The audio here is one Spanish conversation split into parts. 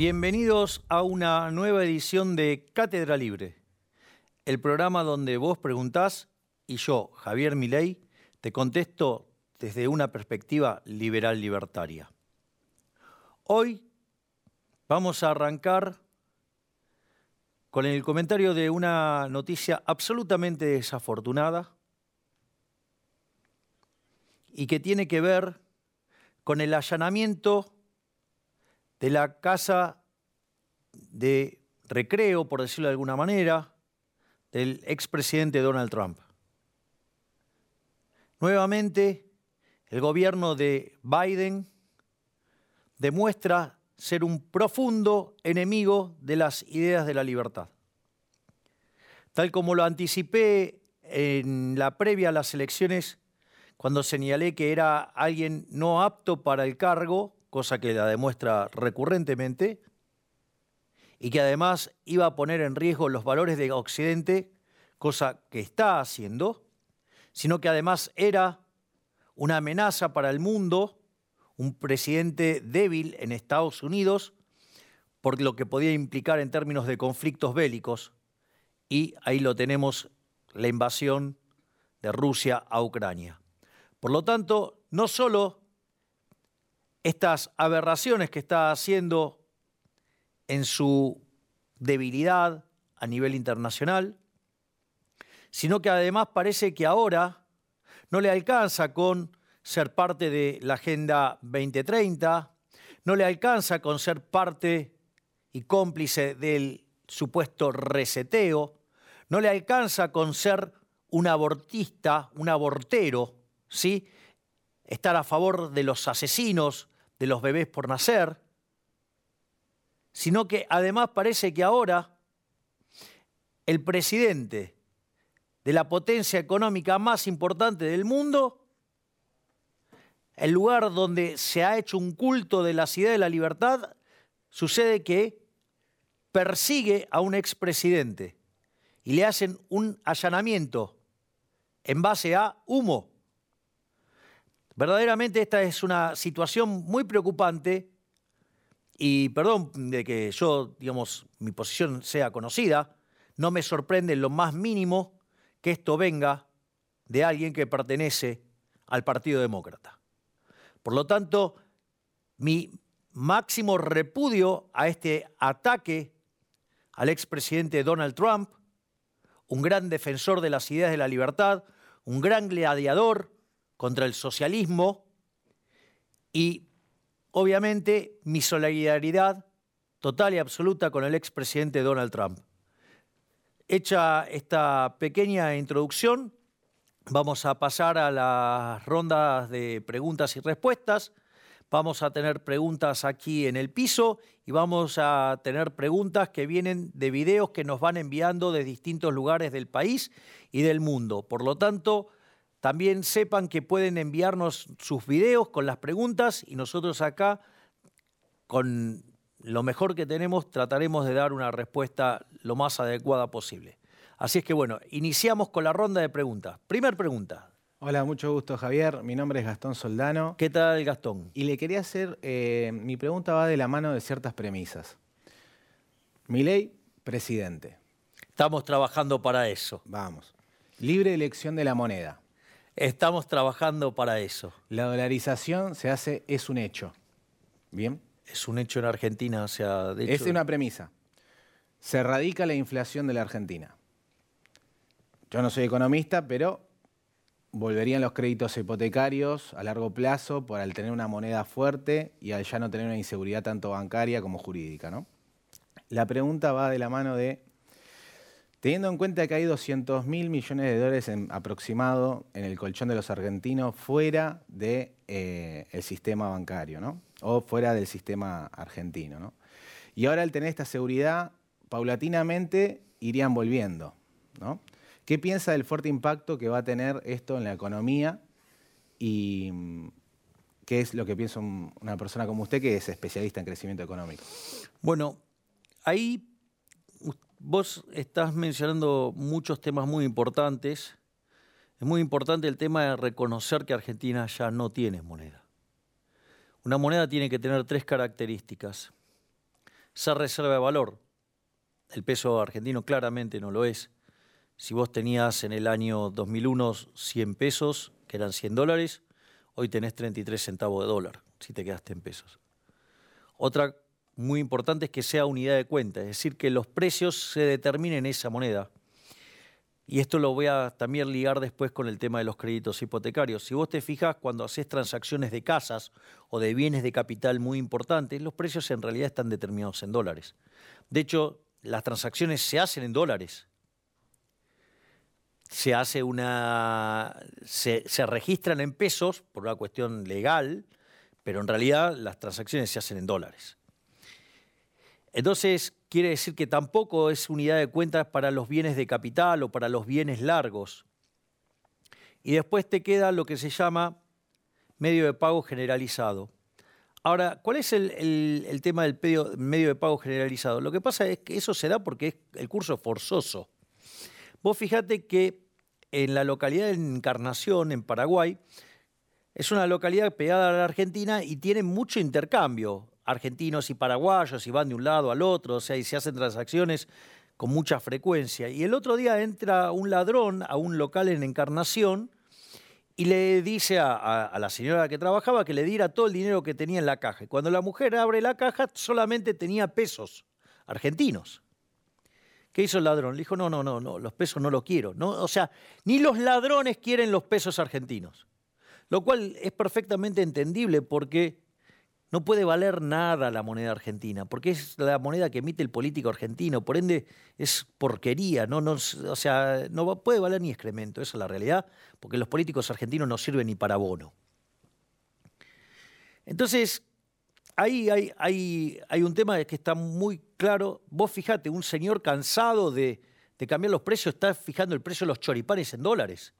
Bienvenidos a una nueva edición de Cátedra Libre, el programa donde vos preguntás y yo, Javier Milei, te contesto desde una perspectiva liberal libertaria. Hoy vamos a arrancar con el comentario de una noticia absolutamente desafortunada y que tiene que ver con el allanamiento de la casa de recreo, por decirlo de alguna manera, del expresidente Donald Trump. Nuevamente, el gobierno de Biden demuestra ser un profundo enemigo de las ideas de la libertad. Tal como lo anticipé en la previa a las elecciones, cuando señalé que era alguien no apto para el cargo, cosa que la demuestra recurrentemente, y que además iba a poner en riesgo los valores de Occidente, cosa que está haciendo, sino que además era una amenaza para el mundo un presidente débil en Estados Unidos por lo que podía implicar en términos de conflictos bélicos. Y ahí lo tenemos, la invasión de Rusia a Ucrania. Por lo tanto, no solo estas aberraciones que está haciendo en su debilidad a nivel internacional, sino que además parece que ahora no le alcanza con ser parte de la Agenda 2030, no le alcanza con ser parte y cómplice del supuesto reseteo, no le alcanza con ser un abortista, un abortero, ¿sí? estar a favor de los asesinos, de los bebés por nacer, sino que además parece que ahora el presidente de la potencia económica más importante del mundo el lugar donde se ha hecho un culto de la ciudad de la libertad, sucede que persigue a un expresidente y le hacen un allanamiento en base a humo. Verdaderamente esta es una situación muy preocupante y perdón de que yo, digamos, mi posición sea conocida, no me sorprende en lo más mínimo que esto venga de alguien que pertenece al Partido Demócrata. Por lo tanto, mi máximo repudio a este ataque al expresidente Donald Trump, un gran defensor de las ideas de la libertad, un gran gladiador contra el socialismo y obviamente mi solidaridad total y absoluta con el expresidente Donald Trump. Hecha esta pequeña introducción, Vamos a pasar a las rondas de preguntas y respuestas. Vamos a tener preguntas aquí en el piso y vamos a tener preguntas que vienen de videos que nos van enviando de distintos lugares del país y del mundo. Por lo tanto, también sepan que pueden enviarnos sus videos con las preguntas y nosotros acá, con lo mejor que tenemos, trataremos de dar una respuesta lo más adecuada posible. Así es que bueno, iniciamos con la ronda de preguntas. Primer pregunta. Hola, mucho gusto Javier. Mi nombre es Gastón Soldano. ¿Qué tal Gastón? Y le quería hacer, eh, mi pregunta va de la mano de ciertas premisas. Mi ley, presidente. Estamos trabajando para eso. Vamos. Libre elección de la moneda. Estamos trabajando para eso. La dolarización se hace, es un hecho. ¿Bien? Es un hecho en Argentina, o sea, de hecho... Es una premisa. Se radica la inflación de la Argentina. Yo no soy economista, pero volverían los créditos hipotecarios a largo plazo por al tener una moneda fuerte y al ya no tener una inseguridad tanto bancaria como jurídica. ¿no? La pregunta va de la mano de, teniendo en cuenta que hay 200 mil millones de dólares aproximado en el colchón de los argentinos fuera del de, eh, sistema bancario, ¿no? o fuera del sistema argentino. ¿no? Y ahora al tener esta seguridad, paulatinamente irían volviendo. ¿no? ¿Qué piensa del fuerte impacto que va a tener esto en la economía y mm, qué es lo que piensa una persona como usted que es especialista en crecimiento económico? Bueno, ahí vos estás mencionando muchos temas muy importantes. Es muy importante el tema de reconocer que Argentina ya no tiene moneda. Una moneda tiene que tener tres características. ser reserva de valor. El peso argentino claramente no lo es. Si vos tenías en el año 2001 100 pesos, que eran 100 dólares, hoy tenés 33 centavos de dólar, si te quedaste en pesos. Otra muy importante es que sea unidad de cuenta, es decir, que los precios se determinen en esa moneda. Y esto lo voy a también ligar después con el tema de los créditos hipotecarios. Si vos te fijas, cuando haces transacciones de casas o de bienes de capital muy importantes, los precios en realidad están determinados en dólares. De hecho, las transacciones se hacen en dólares. Se hace una. se, se registran en pesos por una cuestión legal, pero en realidad las transacciones se hacen en dólares. Entonces, quiere decir que tampoco es unidad de cuentas para los bienes de capital o para los bienes largos. Y después te queda lo que se llama medio de pago generalizado. Ahora, ¿cuál es el, tema del medio, de pago generalizado? Lo que pasa es que eso se da porque es el curso forzoso. Vos fijate que en la localidad de Encarnación, en Paraguay, es una localidad pegada a la Argentina y tiene mucho intercambio argentinos y paraguayos y van de un lado al otro, o sea, y se hacen transacciones con mucha frecuencia. Y el otro día entra un ladrón a un local en Encarnación y le dice a, la señora que trabajaba que le diera todo el dinero que tenía en la caja. Y cuando la mujer abre la caja, solamente tenía pesos argentinos. ¿Qué hizo el ladrón? Le dijo, no, no, no, no, los pesos no los quiero. No, o sea, ni los ladrones quieren los pesos argentinos. Lo cual es perfectamente entendible porque no puede valer nada la moneda argentina, porque es la moneda que emite el político argentino, por ende es porquería, no, no, o sea, no puede valer ni excremento, esa es la realidad, porque los políticos argentinos no sirven ni para bono. Entonces, ahí hay, un tema que está muy claro. Vos fijate, un señor cansado de cambiar los precios está fijando el precio de los choripanes en dólares.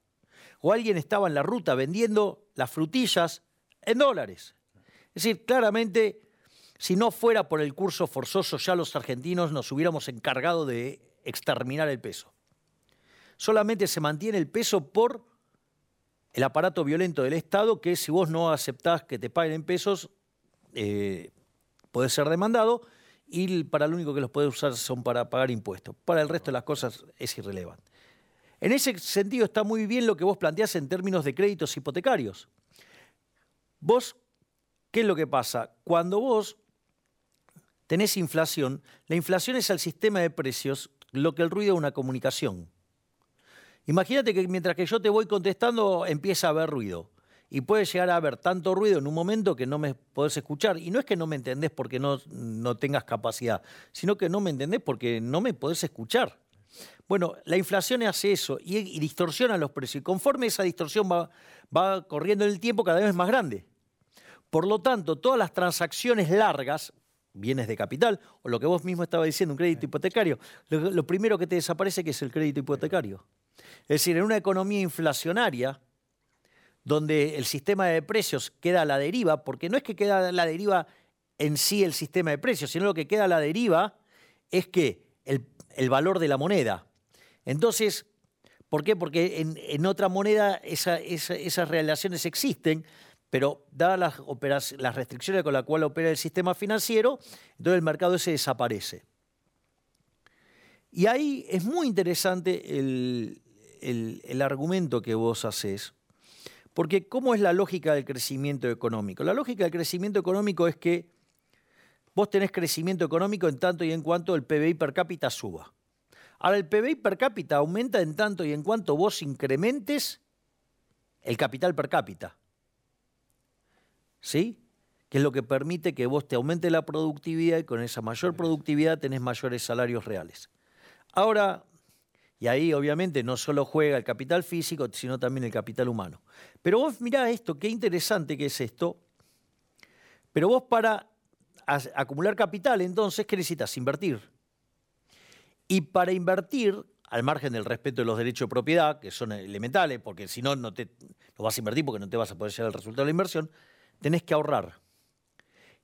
O alguien estaba en la ruta vendiendo las frutillas en dólares. Es decir, claramente, si no fuera por el curso forzoso, ya los argentinos nos hubiéramos encargado de exterminar el peso. Solamente se mantiene el peso por el aparato violento del Estado, que si vos no aceptás que te paguen en pesos, eh, podés ser demandado y para lo único que los puedes usar son para pagar impuestos. Para el resto de las cosas es irrelevante. En ese sentido está muy bien lo que vos planteás en términos de créditos hipotecarios. Vos ¿Qué es lo que pasa? Cuando vos tenés inflación, la inflación es al sistema de precios lo que el ruido es una comunicación. Imagínate que mientras que yo te voy contestando empieza a haber ruido. Y puede llegar a haber tanto ruido en un momento que no me podés escuchar. Y no es que no me entendés porque no, no tengas capacidad, sino que no me entendés porque no me podés escuchar. Bueno, la inflación hace eso y, distorsiona los precios. Y conforme esa distorsión va, va corriendo en el tiempo, cada vez es más grande. Por lo tanto, todas las transacciones largas, bienes de capital, o lo que vos mismo estabas diciendo, un crédito hipotecario, lo, primero que te desaparece que es el crédito hipotecario. Es decir, en una economía inflacionaria, donde el sistema de precios queda a la deriva, porque no es que queda a la deriva en sí el sistema de precios, sino lo que queda a la deriva es que el, valor de la moneda. Entonces, ¿por qué? Porque en, otra moneda esas relaciones existen, pero dadas las, restricciones con las cuales opera el sistema financiero, entonces el mercado ese desaparece. Y ahí es muy interesante el, el argumento que vos haces, porque ¿cómo es la lógica del crecimiento económico? La lógica del crecimiento económico es que vos tenés crecimiento económico en tanto y en cuanto el PBI per cápita suba. Ahora, el PBI per cápita aumenta en tanto y en cuanto vos incrementes el capital per cápita. ¿Sí? Que es lo que permite que vos te aumente la productividad y con esa mayor productividad tenés mayores salarios reales. Ahora, y ahí obviamente no solo juega el capital físico, sino también el capital humano. Pero vos mirá esto, qué interesante que es esto. Pero vos para acumular capital, entonces, ¿qué necesitas? Invertir. Y para invertir, al margen del respeto de los derechos de propiedad, que son elementales, porque si no, no, te, no vas a invertir porque no te vas a poder llegar al resultado de la inversión, tenés que ahorrar.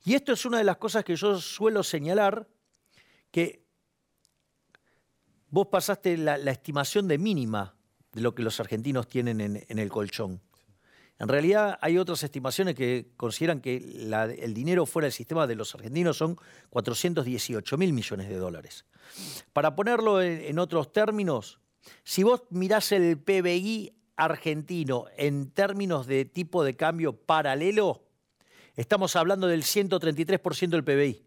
Y esto es una de las cosas que yo suelo señalar, que vos pasaste la, estimación de mínima de lo que los argentinos tienen en, el colchón. En realidad hay otras estimaciones que consideran que el dinero fuera del sistema de los argentinos son 418 mil millones de dólares. Para ponerlo en, otros términos, si vos mirás el PBI argentino en términos de tipo de cambio paralelo, estamos hablando del 133% del PBI.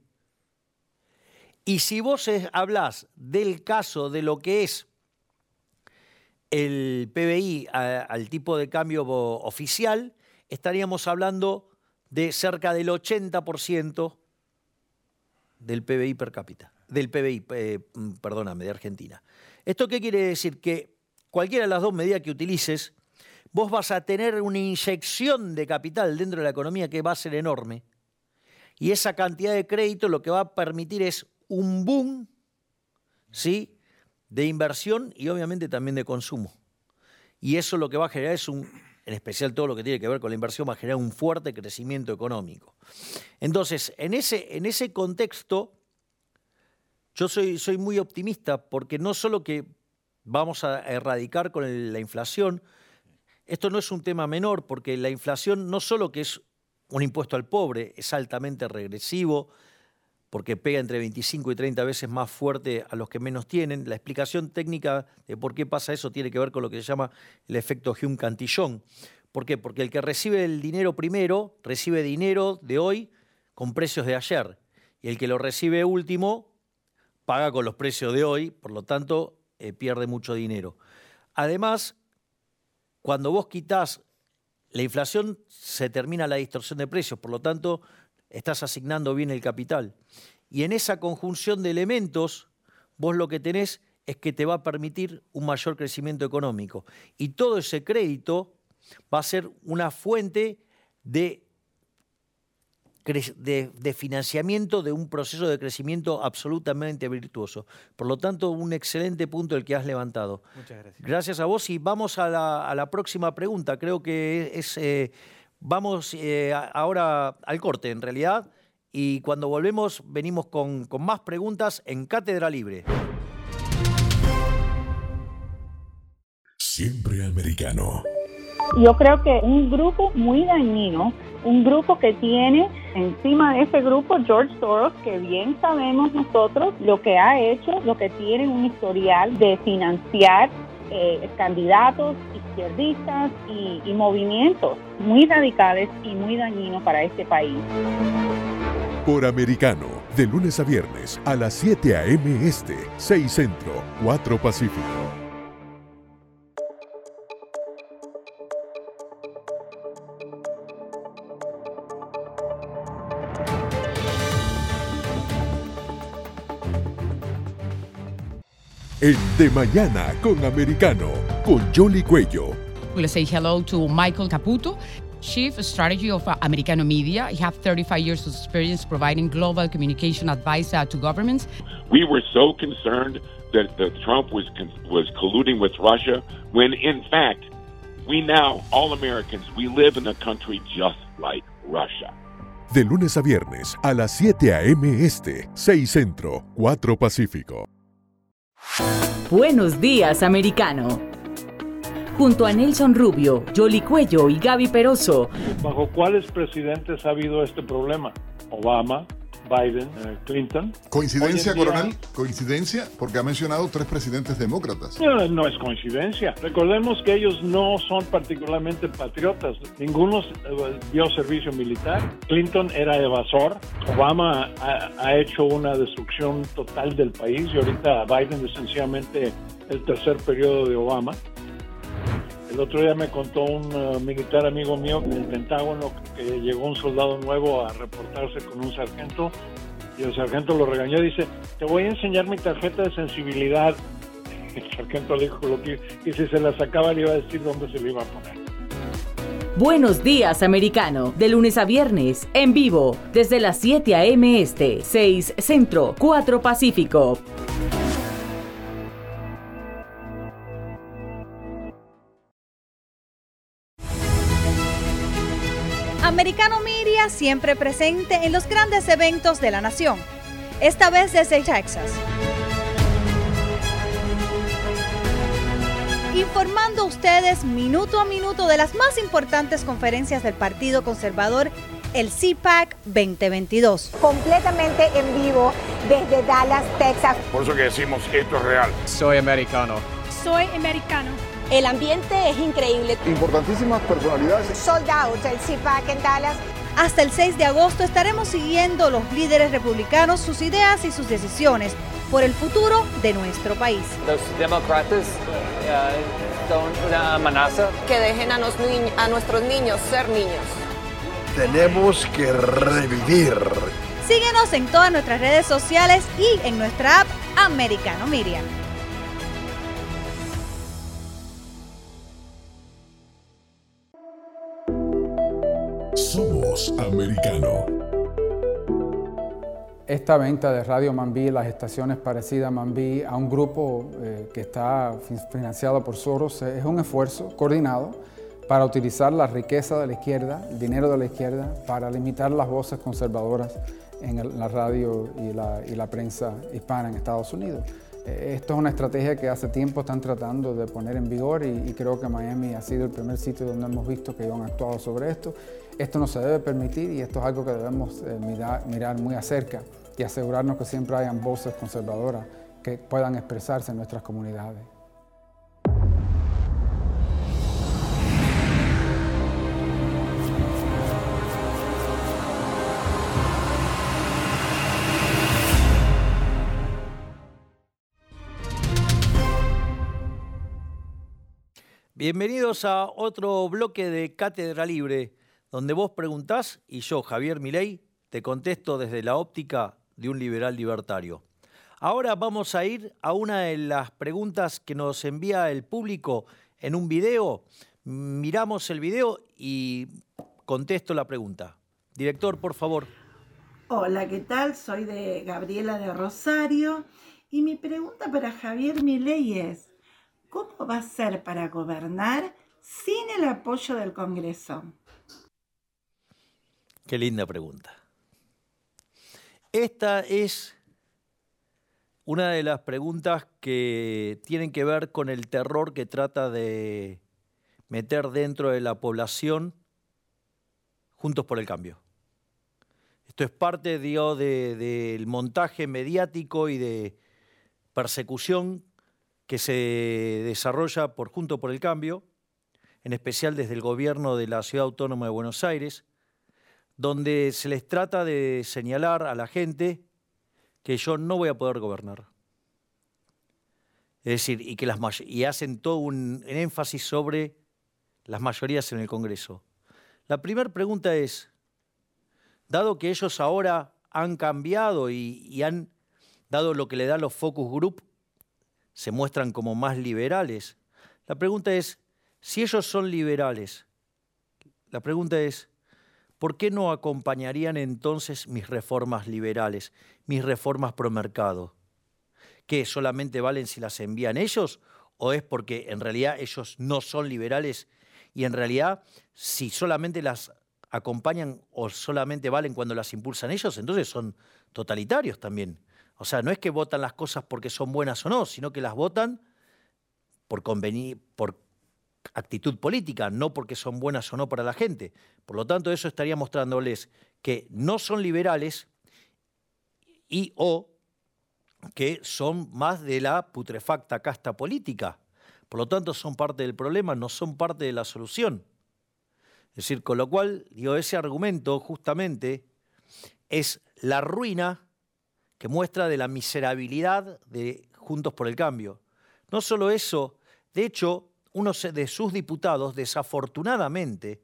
Y si vos hablás del caso de lo que es el PBI al tipo de cambio oficial, estaríamos hablando de cerca del 80% del PBI per cápita, del PBI, eh, perdóname, de Argentina. ¿Esto qué quiere decir? Que cualquiera de las dos medidas que utilices, vos vas a tener una inyección de capital dentro de la economía que va a ser enorme. Y esa cantidad de crédito lo que va a permitir es un boom, ¿sí? de inversión y obviamente también de consumo. Y eso lo que va a generar es un, en especial todo lo que tiene que ver con la inversión, va a generar un fuerte crecimiento económico. Entonces, en ese, en ese contexto, yo soy, soy muy optimista porque no solo que vamos a erradicar con la inflación, esto no es un tema menor porque la inflación no solo que es un impuesto al pobre, es altamente regresivo, porque pega entre 25 y 30 veces más fuerte a los que menos tienen. La explicación técnica de por qué pasa eso tiene que ver con lo que se llama el efecto Hume-Cantillon. ¿Por qué? Porque el que recibe el dinero primero recibe dinero de hoy con precios de ayer. Y el que lo recibe último paga con los precios de hoy, por lo tanto eh, pierde mucho dinero. Además, cuando vos quitas la inflación, se termina la distorsión de precios, por lo tanto estás asignando bien el capital. Y en esa conjunción de elementos, vos lo que tenés es que te va a permitir un mayor crecimiento económico. Y todo ese crédito va a ser una fuente de, de, financiamiento de un proceso de crecimiento absolutamente virtuoso. Por lo tanto, un excelente punto el que has levantado. Muchas gracias. Gracias a vos y vamos a la, próxima pregunta. Creo que es... Eh, Vamos eh, ahora al corte, en realidad, y cuando volvemos venimos con, con más preguntas en Cátedra Libre. Siempre americano. Yo creo que un grupo muy dañino, un grupo que tiene encima de ese grupo George Soros, que bien sabemos nosotros lo que ha hecho, lo que tiene un historial de financiar eh, candidatos izquierdistas y, movimientos muy radicales y muy dañinos para este país. Por Americano, de lunes a viernes a las 7 a.m. Este, 6 Centro, 4 Pacífico. En De Mañana con Americano, con Jolly Cuello. We'll say hello to Michael Caputo, Chief Strategy of Americano Media. He has 35 years of experience providing global communication advice uh, to governments. We were so concerned that, that Trump was, was colluding with Russia when, in fact, we now, all Americans, we live in a country just like Russia. De lunes a viernes a las 7 a.m. Este, 6 Centro, 4 Pacífico. Buenos días, americano. Junto a Nelson Rubio, Jolly Cuello y Gaby Peroso. ¿Bajo cuáles presidentes ha habido este problema? Obama, Biden, eh, Clinton. ¿Coincidencia, coronel? ¿Coincidencia? Porque ha mencionado tres presidentes demócratas. No, es coincidencia. Recordemos que ellos no son particularmente patriotas. Ninguno eh, dio servicio militar. Clinton era evasor. Obama ha, ha hecho una destrucción total del país y ahorita Biden es sencillamente el tercer periodo de Obama. El otro día me contó un uh, militar amigo mío del Pentágono que llegó un soldado nuevo a reportarse con un sargento y el sargento lo regañó y dice, te voy a enseñar mi tarjeta de sensibilidad. El sargento le dijo lo que y si se la sacaba le iba a decir dónde se le iba a poner. Buenos días, americano. De lunes a viernes, en vivo, desde las 7 a.m. Este, 6 Centro, 4 Pacífico. Americano Media siempre presente en los grandes eventos de la nación, esta vez desde Texas. informando a ustedes minuto a minuto de las más importantes conferencias del Partido Conservador, el CPAC 2022. Completamente en vivo desde Dallas, Texas. Por eso que decimos esto es real. Soy americano. Soy americano. El ambiente es increíble. Importantísimas personalidades. Sold out el CPAC en Dallas. Hasta el 6 de agosto estaremos siguiendo los líderes republicanos, sus ideas y sus decisiones por el futuro de nuestro país. Los demócratas uh, son una amenaza. Que dejen a, nos, a nuestros niños ser niños. Tenemos que revivir. Síguenos en todas nuestras redes sociales y en nuestra app Americano Miriam. Somos americano. Esta venta de Radio Mambí, las estaciones parecidas a Mambí, a un grupo eh, que está financiado por Soros, es un esfuerzo coordinado para utilizar la riqueza de la izquierda, el dinero de la izquierda, para limitar las voces conservadoras en la radio y la, prensa hispana en Estados Unidos. Eh, esto es una estrategia que hace tiempo están tratando de poner en vigor y, creo que Miami ha sido el primer sitio donde hemos visto que han actuado sobre esto. Esto no se debe permitir y esto es algo que debemos eh, mirar, mirar muy acerca y asegurarnos que siempre hayan voces conservadoras que puedan expresarse en nuestras comunidades. Bienvenidos a otro bloque de Cátedra Libre, donde vos preguntás y yo, Javier Milei, te contesto desde la óptica de un liberal libertario. Ahora vamos a ir a una de las preguntas que nos envía el público en un video. Miramos el video y contesto la pregunta. Director, por favor. Hola, ¿qué tal? Soy de Gabriela de Rosario y mi pregunta para Javier Milei es, ¿Cómo va a ser para gobernar sin el apoyo del Congreso? Qué linda pregunta. Esta es una de las preguntas que tienen que ver con el terror que trata de meter dentro de la población juntos por el cambio. Esto es parte del montaje mediático y de persecución que se desarrolla por Junto por el Cambio, en especial desde el gobierno de la Ciudad Autónoma de Buenos Aires, donde se les trata de señalar a la gente que yo no voy a poder gobernar. Es decir, y, que las, y hacen todo un, énfasis sobre las mayorías en el Congreso. La primera pregunta es, dado que ellos ahora han cambiado y, y han dado lo que le dan los focus group se muestran como más liberales. La pregunta es, si ellos son liberales, la pregunta es, ¿por qué no acompañarían entonces mis reformas liberales, mis reformas pro mercado? ¿Que solamente valen si las envían ellos? ¿O es porque en realidad ellos no son liberales y en realidad si solamente las acompañan o solamente valen cuando las impulsan ellos, entonces son totalitarios también? O sea, no es que votan las cosas porque son buenas o no, sino que las votan por, por actitud política, no porque son buenas o no para la gente. Por lo tanto, eso estaría mostrándoles que no son liberales y o que son más de la putrefacta casta política. Por lo tanto, son parte del problema, no son parte de la solución. Es decir, con lo cual, digo, ese argumento justamente es la ruina que muestra de la miserabilidad de Juntos por el Cambio. No solo eso, de hecho, uno de sus diputados, desafortunadamente,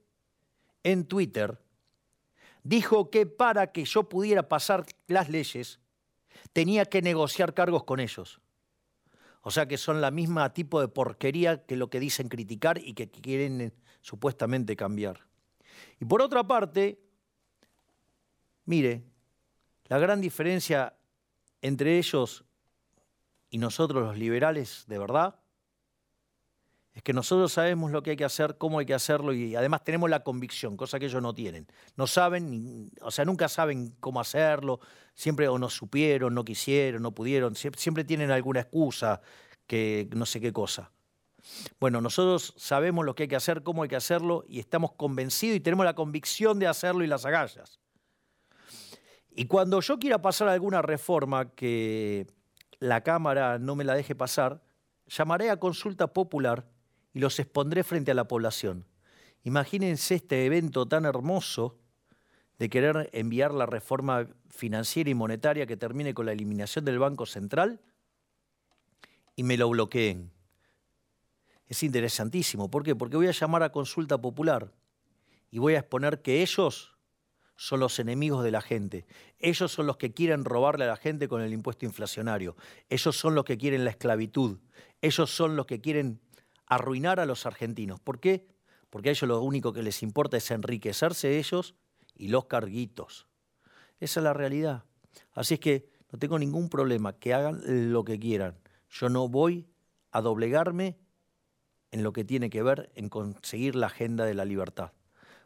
en Twitter, dijo que para que yo pudiera pasar las leyes, tenía que negociar cargos con ellos. O sea que son la misma tipo de porquería que lo que dicen criticar y que quieren eh, supuestamente cambiar. Y por otra parte, mire, la gran diferencia entre ellos y nosotros los liberales de verdad, es que nosotros sabemos lo que hay que hacer, cómo hay que hacerlo y además tenemos la convicción, cosa que ellos no tienen. No saben, o sea, nunca saben cómo hacerlo, siempre o no supieron, no quisieron, no pudieron, siempre tienen alguna excusa, que no sé qué cosa. Bueno, nosotros sabemos lo que hay que hacer, cómo hay que hacerlo y estamos convencidos y tenemos la convicción de hacerlo y las agallas. Y cuando yo quiera pasar alguna reforma que la Cámara no me la deje pasar, llamaré a consulta popular y los expondré frente a la población. Imagínense este evento tan hermoso de querer enviar la reforma financiera y monetaria que termine con la eliminación del Banco Central y me lo bloqueen. Es interesantísimo. ¿Por qué? Porque voy a llamar a consulta popular y voy a exponer que ellos son los enemigos de la gente. Ellos son los que quieren robarle a la gente con el impuesto inflacionario. Ellos son los que quieren la esclavitud. Ellos son los que quieren arruinar a los argentinos. ¿Por qué? Porque a ellos lo único que les importa es enriquecerse ellos y los carguitos. Esa es la realidad. Así es que no tengo ningún problema, que hagan lo que quieran. Yo no voy a doblegarme en lo que tiene que ver en conseguir la agenda de la libertad,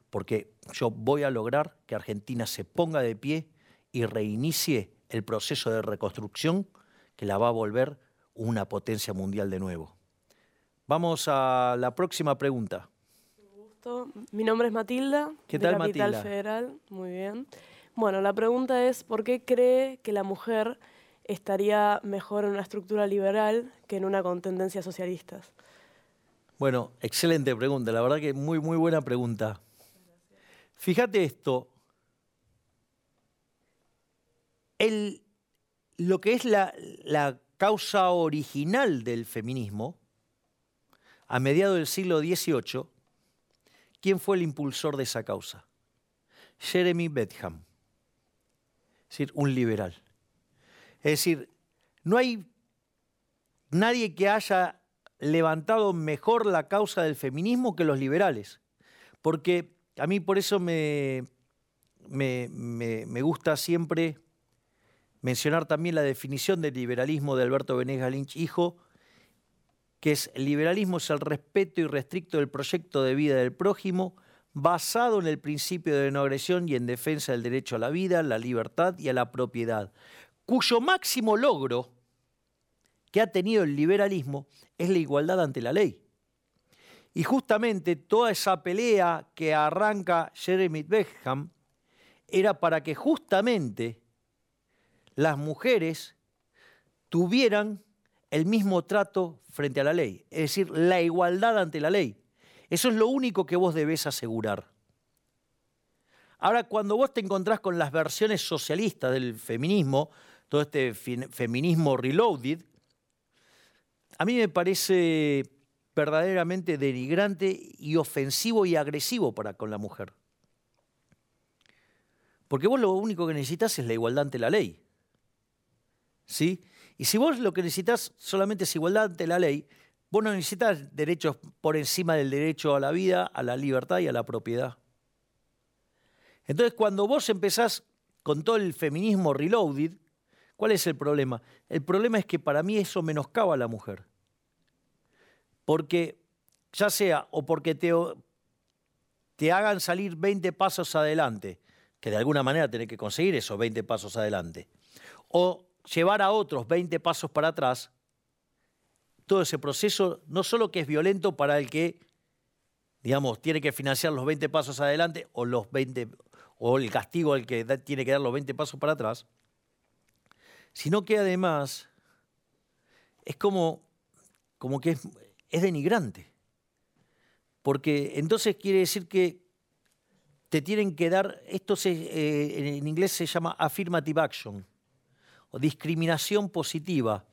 porque yo voy a lograr que Argentina se ponga de pie y reinicie el proceso de reconstrucción que la va a volver una potencia mundial de nuevo. Vamos a la próxima pregunta. Mi nombre es Matilda. ¿Qué de tal, Capital Matilda? Federal. Muy bien. Bueno, la pregunta es, ¿por qué cree que la mujer estaría mejor en una estructura liberal que en una con tendencias socialistas? Bueno, excelente pregunta, la verdad que muy, muy buena pregunta. Fíjate esto, el, lo que es la, la causa original del feminismo, a mediados del siglo XVIII, ¿quién fue el impulsor de esa causa? Jeremy Bentham, es decir, un liberal. Es decir, no hay nadie que haya levantado mejor la causa del feminismo que los liberales. Porque a mí por eso me, me, me- gusta siempre mencionar también la definición del liberalismo de Alberto Venegas Lynch, hijo, que es el liberalismo es el respeto irrestricto del proyecto de vida del prójimo, basado en el principio de no agresión y en defensa del derecho a la vida, la libertad y a la propiedad, cuyo máximo logro que ha tenido el liberalismo es la igualdad ante la ley. Y justamente toda esa pelea que arranca Jeremy Bentham era para que justamente las mujeres tuvieran el mismo trato frente a la ley, es decir, la igualdad ante la ley. Eso es lo único que vos debés asegurar. Ahora, cuando vos te encontrás con las versiones socialistas del feminismo, todo este feminismo reloaded, a mí me parece verdaderamente denigrante y ofensivo y agresivo para con la mujer. Porque vos lo único que necesitas es la igualdad ante la ley. ¿Sí? Y si vos lo que necesitas solamente es igualdad ante la ley, vos no necesitas derechos por encima del derecho a la vida, a la libertad y a la propiedad. Entonces, cuando vos empezás con todo el feminismo reloaded, ¿cuál es el problema? El problema es que para mí eso menoscaba a la mujer. Porque, ya sea o porque te, hagan salir 20 pasos adelante, que de alguna manera tenés que conseguir esos 20 pasos adelante, o llevar a otros 20 pasos para atrás, todo ese proceso no solo que es violento para el que, digamos, tiene que financiar los 20 pasos adelante o los 20 o el castigo al que tiene que dar los 20 pasos para atrás, sino que además es como, como que es, es denigrante. Porque entonces quiere decir que te tienen que dar, esto se, eh, en inglés se llama affirmative action, o discriminación positiva.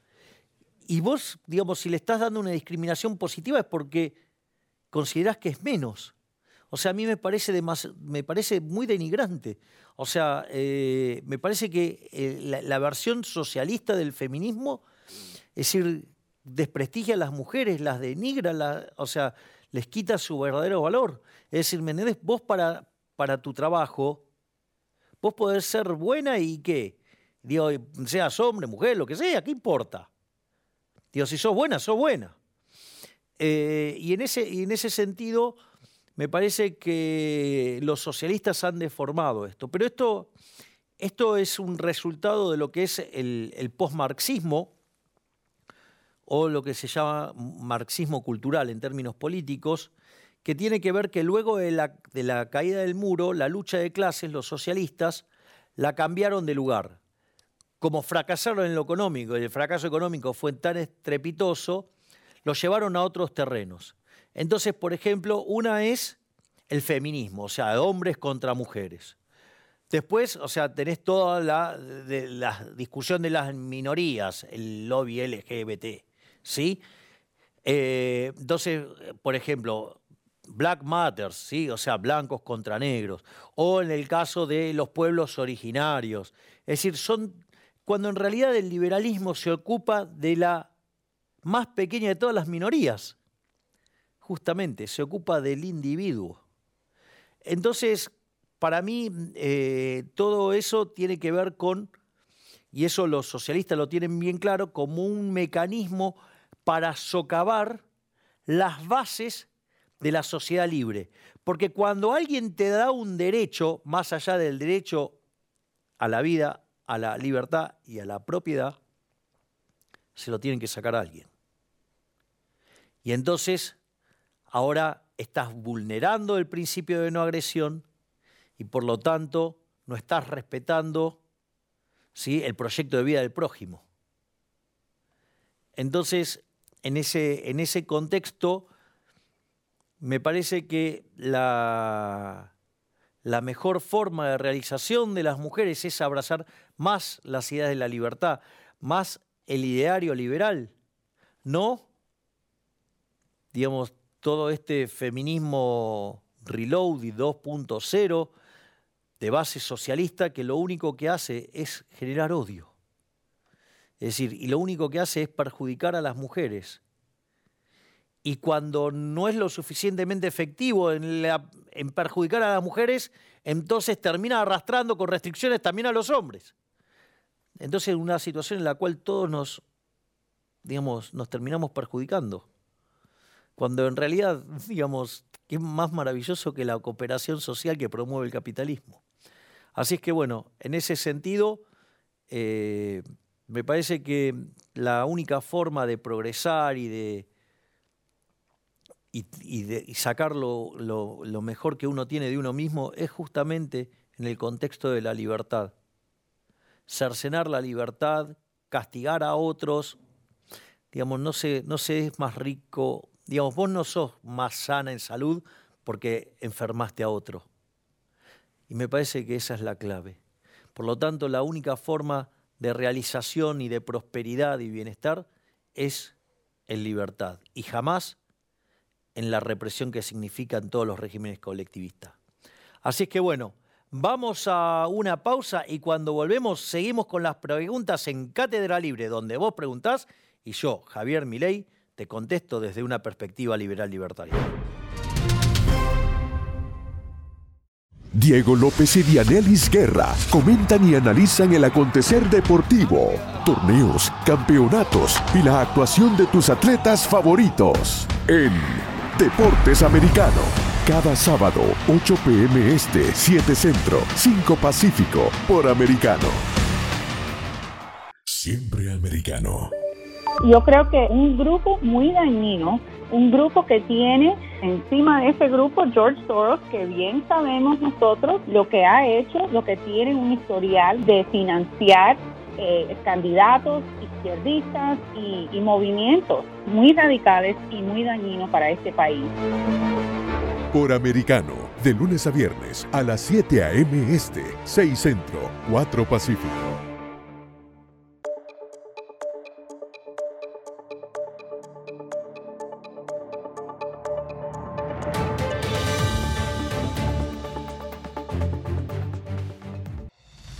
Y vos, digamos, si le estás dando una discriminación positiva es porque considerás que es menos. O sea, a mí me parece, demas- me parece muy denigrante. O sea, eh, me parece que eh, la, versión socialista del feminismo, es decir, desprestigia a las mujeres, las denigra, o sea, les quita su verdadero valor. Es decir, ¿me entendés? Vos para, para tu trabajo, vos podés ser buena y qué. Digo, seas hombre, mujer, lo que sea, ¿qué importa? Digo, si sos buena, sos buena. Eh, y, en ese, en ese sentido, me parece que los socialistas han deformado esto. Pero esto, esto es un resultado de lo que es el, el posmarxismo o lo que se llama marxismo cultural en términos políticos, que tiene que ver que luego de la, de la caída del muro, la lucha de clases, los socialistas, la cambiaron de lugar. Como fracasaron en lo económico y el fracaso económico fue tan estrepitoso, lo llevaron a otros terrenos. Entonces, por ejemplo, una es el feminismo, o sea, hombres contra mujeres. Después, o sea, tenés toda la, discusión de las minorías, el lobby LGBT, ¿sí? Eh, entonces, por ejemplo, Black Matters, ¿sí? o sea, blancos contra negros, o en el caso de los pueblos originarios. Es decir, son cuando en realidad el liberalismo se ocupa de la más pequeña de todas las minorías, justamente, se ocupa del individuo. Entonces, para mí, eh, todo eso tiene que ver con, y eso los socialistas lo tienen bien claro, como un mecanismo para socavar las bases de la sociedad libre. Porque cuando alguien te da un derecho, más allá del derecho a la vida, a la libertad y a la propiedad, se lo tienen que sacar a alguien. Y entonces, ahora estás vulnerando el principio de no agresión y por lo tanto no estás respetando ¿sí? el proyecto de vida del prójimo. Entonces, en ese, en ese contexto, me parece que la, la mejor forma de realización de las mujeres es abrazar más las ideas de la libertad, más el ideario liberal, no, digamos, todo este feminismo reload y 2.0 de base socialista que lo único que hace es generar odio. Es decir, y lo único que hace es perjudicar a las mujeres y cuando no es lo suficientemente efectivo en, perjudicar a las mujeres, entonces termina arrastrando con restricciones también a los hombres. Entonces, es una situación en la cual todos nos, digamos, nos terminamos perjudicando. Cuando en realidad, digamos, es más maravilloso que la cooperación social que promueve el capitalismo. Así es que, bueno, en ese sentido, eh, me parece que la única forma de progresar y de, y, sacar lo, mejor que uno tiene de uno mismo es justamente en el contexto de la libertad. Cercenar la libertad, castigar a otros, digamos, no se, no se es más rico, digamos, vos no sos más sana en salud porque enfermaste a otro. Y me parece que esa es la clave. Por lo tanto, la única forma de realización y de prosperidad y bienestar es en libertad. Y jamás en la represión que significan todos los regímenes colectivistas. Así es que bueno, vamos a una pausa y cuando volvemos seguimos con las preguntas en Cátedra Libre, donde vos preguntás y yo, Javier Milei, te contesto desde una perspectiva liberal libertaria. Diego López y Dianelis Guerra comentan y analizan el acontecer deportivo, torneos, campeonatos y la actuación de tus atletas favoritos en Deportes Americano. Cada sábado, 8 pm este, 7 centro, 5 pacífico, por Americano. Siempre americano. Yo creo que un grupo muy dañino, un grupo que tiene encima de ese grupo George Soros, que bien sabemos nosotros lo que ha hecho, lo que tiene un historial de financiar eh, candidatos izquierdistas y, movimientos muy radicales y muy dañinos para este país. Por Americano, de lunes a viernes a las 7 a.m. Este, 6 Centro, 4 Pacífico.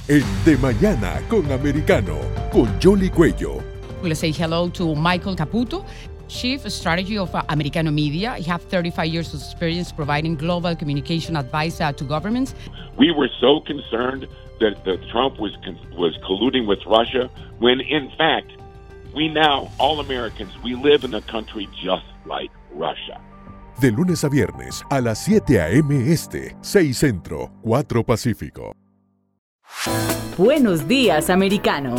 En De Mañana con Americano, con Jolly Cuello. We'll say hello to Michael Caputo, Chief Strategy of Americano Media. He has 35 years of experience providing global communication advice uh, to governments. We were so concerned that, that Trump was, was colluding with Russia when, in fact, we now, all Americans, we live in a country just like Russia. De lunes a viernes a las 7 a.m. Este, 6 Centro, 4 Pacífico. Buenos días, americano.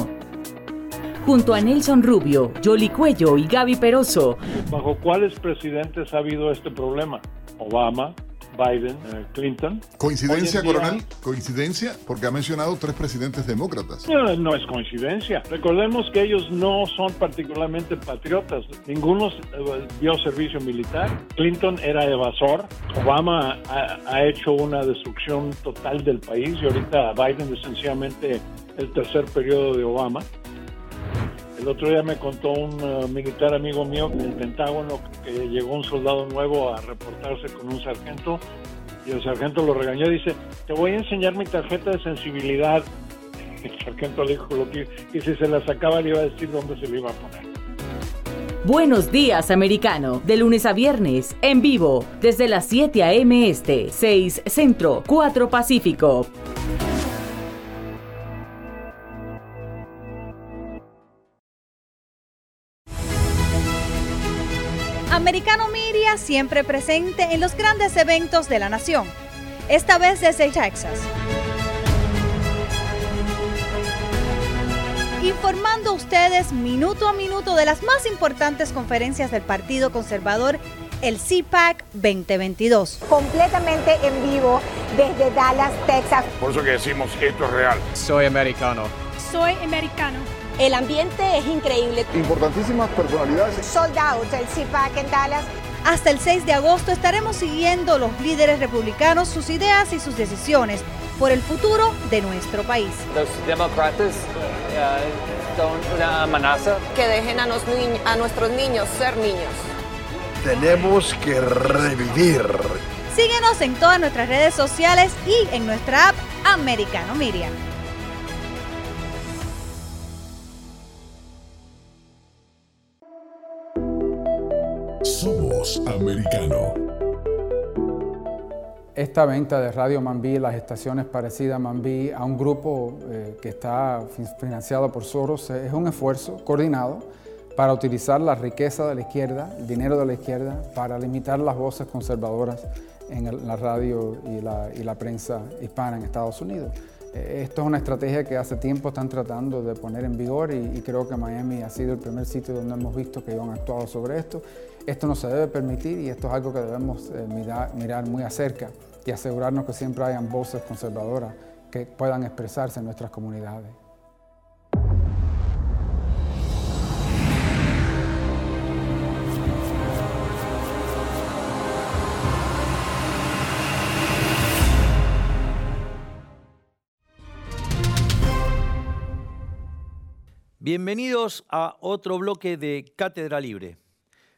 junto a Nelson Rubio, Jolly Cuello y Gaby Peroso. ¿Bajo cuáles presidentes ha habido este problema? Obama, Biden, eh, Clinton. ¿Coincidencia, día- coronel? ¿Coincidencia? Porque ha mencionado tres presidentes demócratas. No, no es coincidencia. Recordemos que ellos no son particularmente patriotas. Ninguno eh, dio servicio militar. Clinton era evasor. Obama ha, ha hecho una destrucción total del país y ahorita Biden es sencillamente el tercer periodo de Obama. El otro día me contó un eh, militar amigo mío del Pentágono que llegó un soldado nuevo a reportarse con un sargento y el sargento lo regañó dice, te voy a enseñar mi tarjeta de sensibilidad. El sargento le dijo lo que y si se la sacaba le iba a decir dónde se le iba a poner. Buenos días, americano. De lunes a viernes, en vivo, desde las 7 a.m. Este, 6 Centro, 4 Pacífico. Americano Media siempre presente en los grandes eventos de la nación. Esta vez desde Texas. Informando a ustedes minuto a minuto de las más importantes conferencias del Partido Conservador, el CPAC 2022. Completamente en vivo desde Dallas, Texas. Por eso que decimos esto es real. Soy americano. Soy americano. El ambiente es increíble. Importantísimas personalidades. Sold out el CPAC en Dallas. Hasta el 6 de agosto estaremos siguiendo los líderes republicanos, sus ideas y sus decisiones por el futuro de nuestro país. Los demócratas eh, son una amenaza. Que dejen a, nos a nuestros niños ser niños. Tenemos que revivir. Síguenos en todas nuestras redes sociales y en nuestra app Americano Media. Somos americano. Esta venta de Radio Mambí, las estaciones parecidas a Mambí, a un grupo eh, que está fin- financiado por Soros, eh, es un esfuerzo coordinado para utilizar la riqueza de la izquierda, el dinero de la izquierda, para limitar las voces conservadoras en la radio y la prensa hispana en Estados Unidos. Eh, Esto es una estrategia que hace tiempo están tratando de poner en vigor y, creo que Miami ha sido el primer sitio donde hemos visto que han actuado sobre esto. Esto no se debe permitir y esto es algo que debemos eh, mirar, mirar muy acerca y asegurarnos que siempre hayan voces conservadoras que puedan expresarse en nuestras comunidades. Bienvenidos a otro bloque de Cátedra Libre.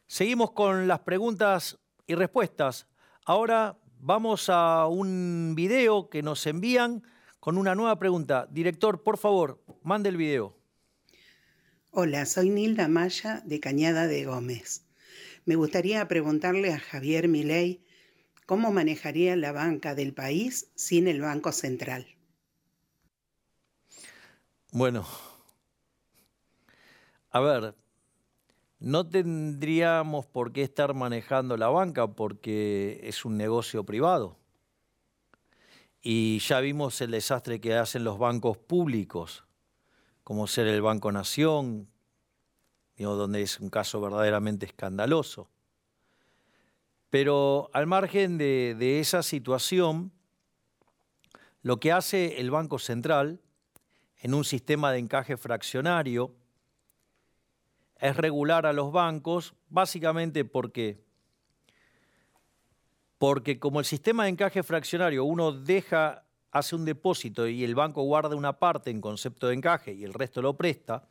Seguimos con las preguntas y respuestas. Ahora vamos a un video que nos envían con una nueva pregunta. Director, por favor, mande el video. Hola, soy Nilda Maya de Cañada de Gómez. Me gustaría preguntarle a Javier Milei cómo manejaría la banca del país sin el Banco Central. Bueno, a ver, no tendríamos por qué estar manejando la banca porque es un negocio privado. Y ya vimos el desastre que hacen los bancos públicos, como ser el Banco Nación, donde es un caso verdaderamente escandaloso. Pero al margen de, de esa situación, lo que hace el Banco Central en un sistema de encaje fraccionario es regular a los bancos, básicamente porque porque como el sistema de encaje fraccionario uno deja hace un depósito y el banco guarda una parte en concepto de encaje y el resto lo presta,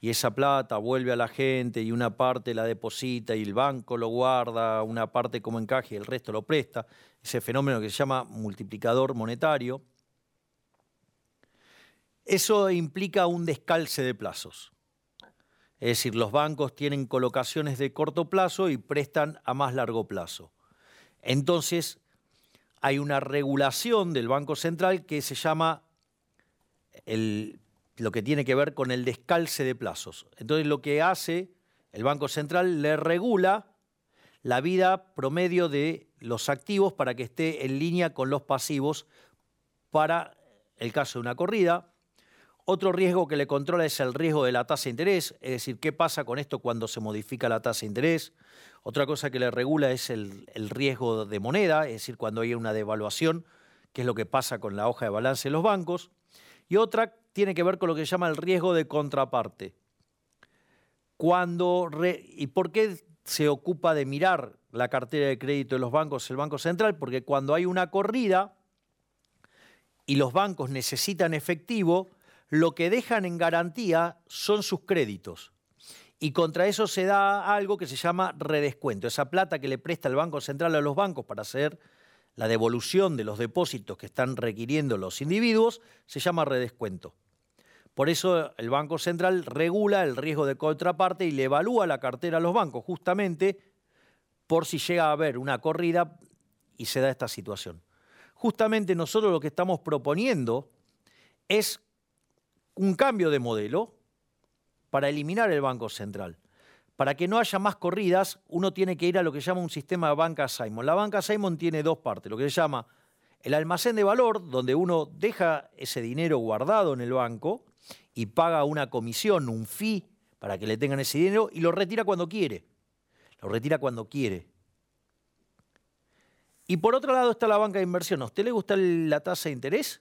y esa plata vuelve a la gente y una parte la deposita y el banco lo guarda, una parte como encaje y el resto lo presta, ese fenómeno que se llama multiplicador monetario, eso implica un descalce de plazos. Es decir, los bancos tienen colocaciones de corto plazo y prestan a más largo plazo. Entonces, hay una regulación del Banco Central que se llama el- lo que tiene que ver con el descalce de plazos. Entonces, lo que hace el Banco Central le regula la vida promedio de los activos para que esté en línea con los pasivos para el caso de una corrida Otro riesgo que le controla es el riesgo de la tasa de interés, es decir, qué pasa con esto cuando se modifica la tasa de interés. Otra cosa que le regula es el, riesgo de moneda, es decir, cuando hay una devaluación, qué es lo que pasa con la hoja de balance de los bancos. Y otra tiene que ver con lo que se llama el riesgo de contraparte. Cuando ¿Y por qué se ocupa de mirar la cartera de crédito de los bancos el Banco Central? Porque cuando hay una corrida y los bancos necesitan efectivo, lo que dejan en garantía son sus créditos. Y contra eso se da algo que se llama redescuento. Esa plata que le presta el Banco Central a los bancos para hacer la devolución de los depósitos que están requiriendo los individuos se llama redescuento. Por eso el Banco Central regula el riesgo de contraparte y le evalúa la cartera a los bancos justamente por si llega a haber una corrida y se da esta situación. Justamente nosotros lo que estamos proponiendo es un cambio de modelo para eliminar el Banco Central. Para que no haya más corridas, uno tiene que ir a lo que llama un sistema de banca Simon. La banca Simon tiene dos partes, lo que se llama el almacén de valor, donde uno deja ese dinero guardado en el banco y paga una comisión, un fee, para que le tengan ese dinero y lo retira cuando quiere. Lo retira cuando quiere. Y por otro lado está la banca de inversión. ¿A usted le gusta la tasa de interés?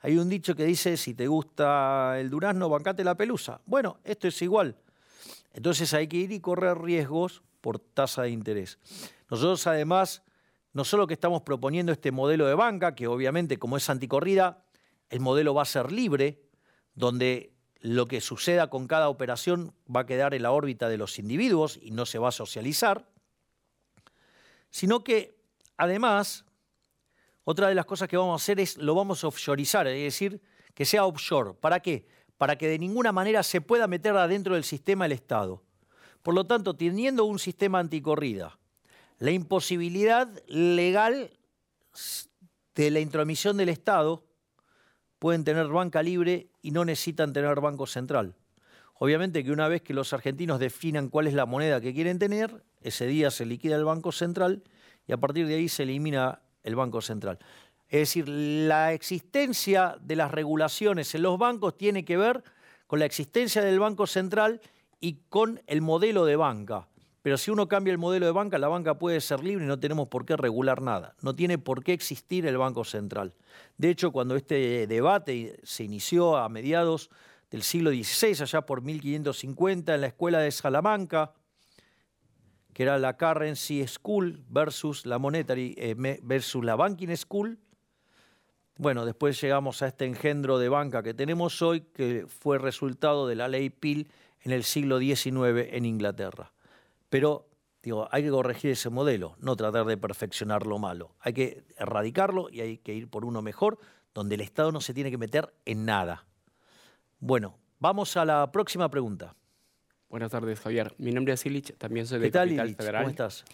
Hay un dicho que dice, si te gusta el durazno, bancate la pelusa. Bueno, esto es igual. Entonces hay que ir y correr riesgos por tasa de interés. Nosotros además, no solo que estamos proponiendo este modelo de banca, que obviamente como es anticorrida, el modelo va a ser libre, donde lo que suceda con cada operación va a quedar en la órbita de los individuos y no se va a socializar, sino que además otra de las cosas que vamos a hacer es lo vamos a offshoreizar, es decir, que sea offshore. ¿Para qué? para que de ninguna manera se pueda meter adentro del sistema el Estado. Por lo tanto, teniendo un sistema anticorrida, la imposibilidad legal de la intromisión del Estado, pueden tener banca libre y no necesitan tener banco central. Obviamente que una vez que los argentinos definan cuál es la moneda que quieren tener, ese día se liquida el Banco Central y a partir de ahí se elimina el Banco Central. Es decir, la existencia de las regulaciones en los bancos tiene que ver con la existencia del Banco Central y con el modelo de banca. Pero si uno cambia el modelo de banca, la banca puede ser libre y no tenemos por qué regular nada. No tiene por qué existir el Banco Central. De hecho, cuando este debate se inició a mediados del siglo XVI, allá por 1550, en la escuela de Salamanca, que era la Currency School versus la Monetary eh, versus la Banking School, bueno, después llegamos a este engendro de banca que tenemos hoy, que fue resultado de la ley Peel en el siglo XIX en Inglaterra. Pero digo, hay que corregir ese modelo, no tratar de perfeccionar lo malo. Hay que erradicarlo y hay que ir por uno mejor, donde el Estado no se tiene que meter en nada. Bueno, vamos a la próxima pregunta. Buenas tardes, Javier. Mi nombre es Ilich, también soy de Capital Federal. ¿Cómo estás?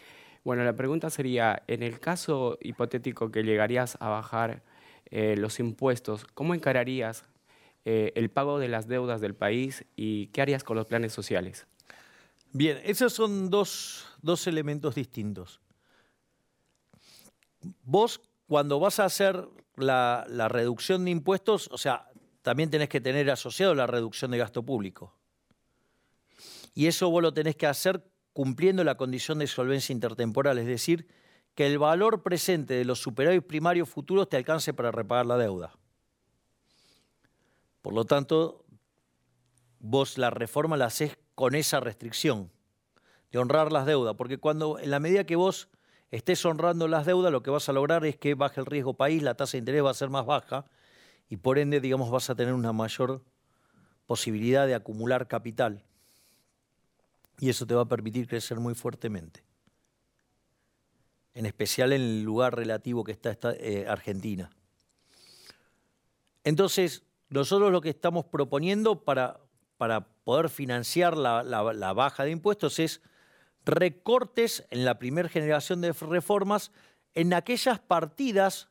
Bueno, la pregunta sería, en el caso hipotético que llegarías a bajar eh, los impuestos, ¿cómo encararías eh, el pago de las deudas del país y qué harías con los planes sociales? Bien, esos son dos, elementos distintos. Vos, cuando vas a hacer la, la reducción de impuestos, o sea, también tenés que tener asociado la reducción de gasto público. Y eso vos lo tenés que hacer cumpliendo la condición de solvencia intertemporal, es decir, que el valor presente de los superávit primarios futuros te alcance para repagar la deuda. Por lo tanto, vos la reforma la haces con esa restricción de honrar las deudas, porque cuando en la medida que vos estés honrando las deudas, lo que vas a lograr es que baje el riesgo país, la tasa de interés va a ser más baja y por ende, digamos, vas a tener una mayor posibilidad de acumular capital. Y eso te va a permitir crecer muy fuertemente en especial en el lugar relativo que está eh, Argentina. Entonces, nosotros lo que estamos proponiendo para, para poder financiar la, la baja de impuestos es recortes en la primera generación de reformas en aquellas partidas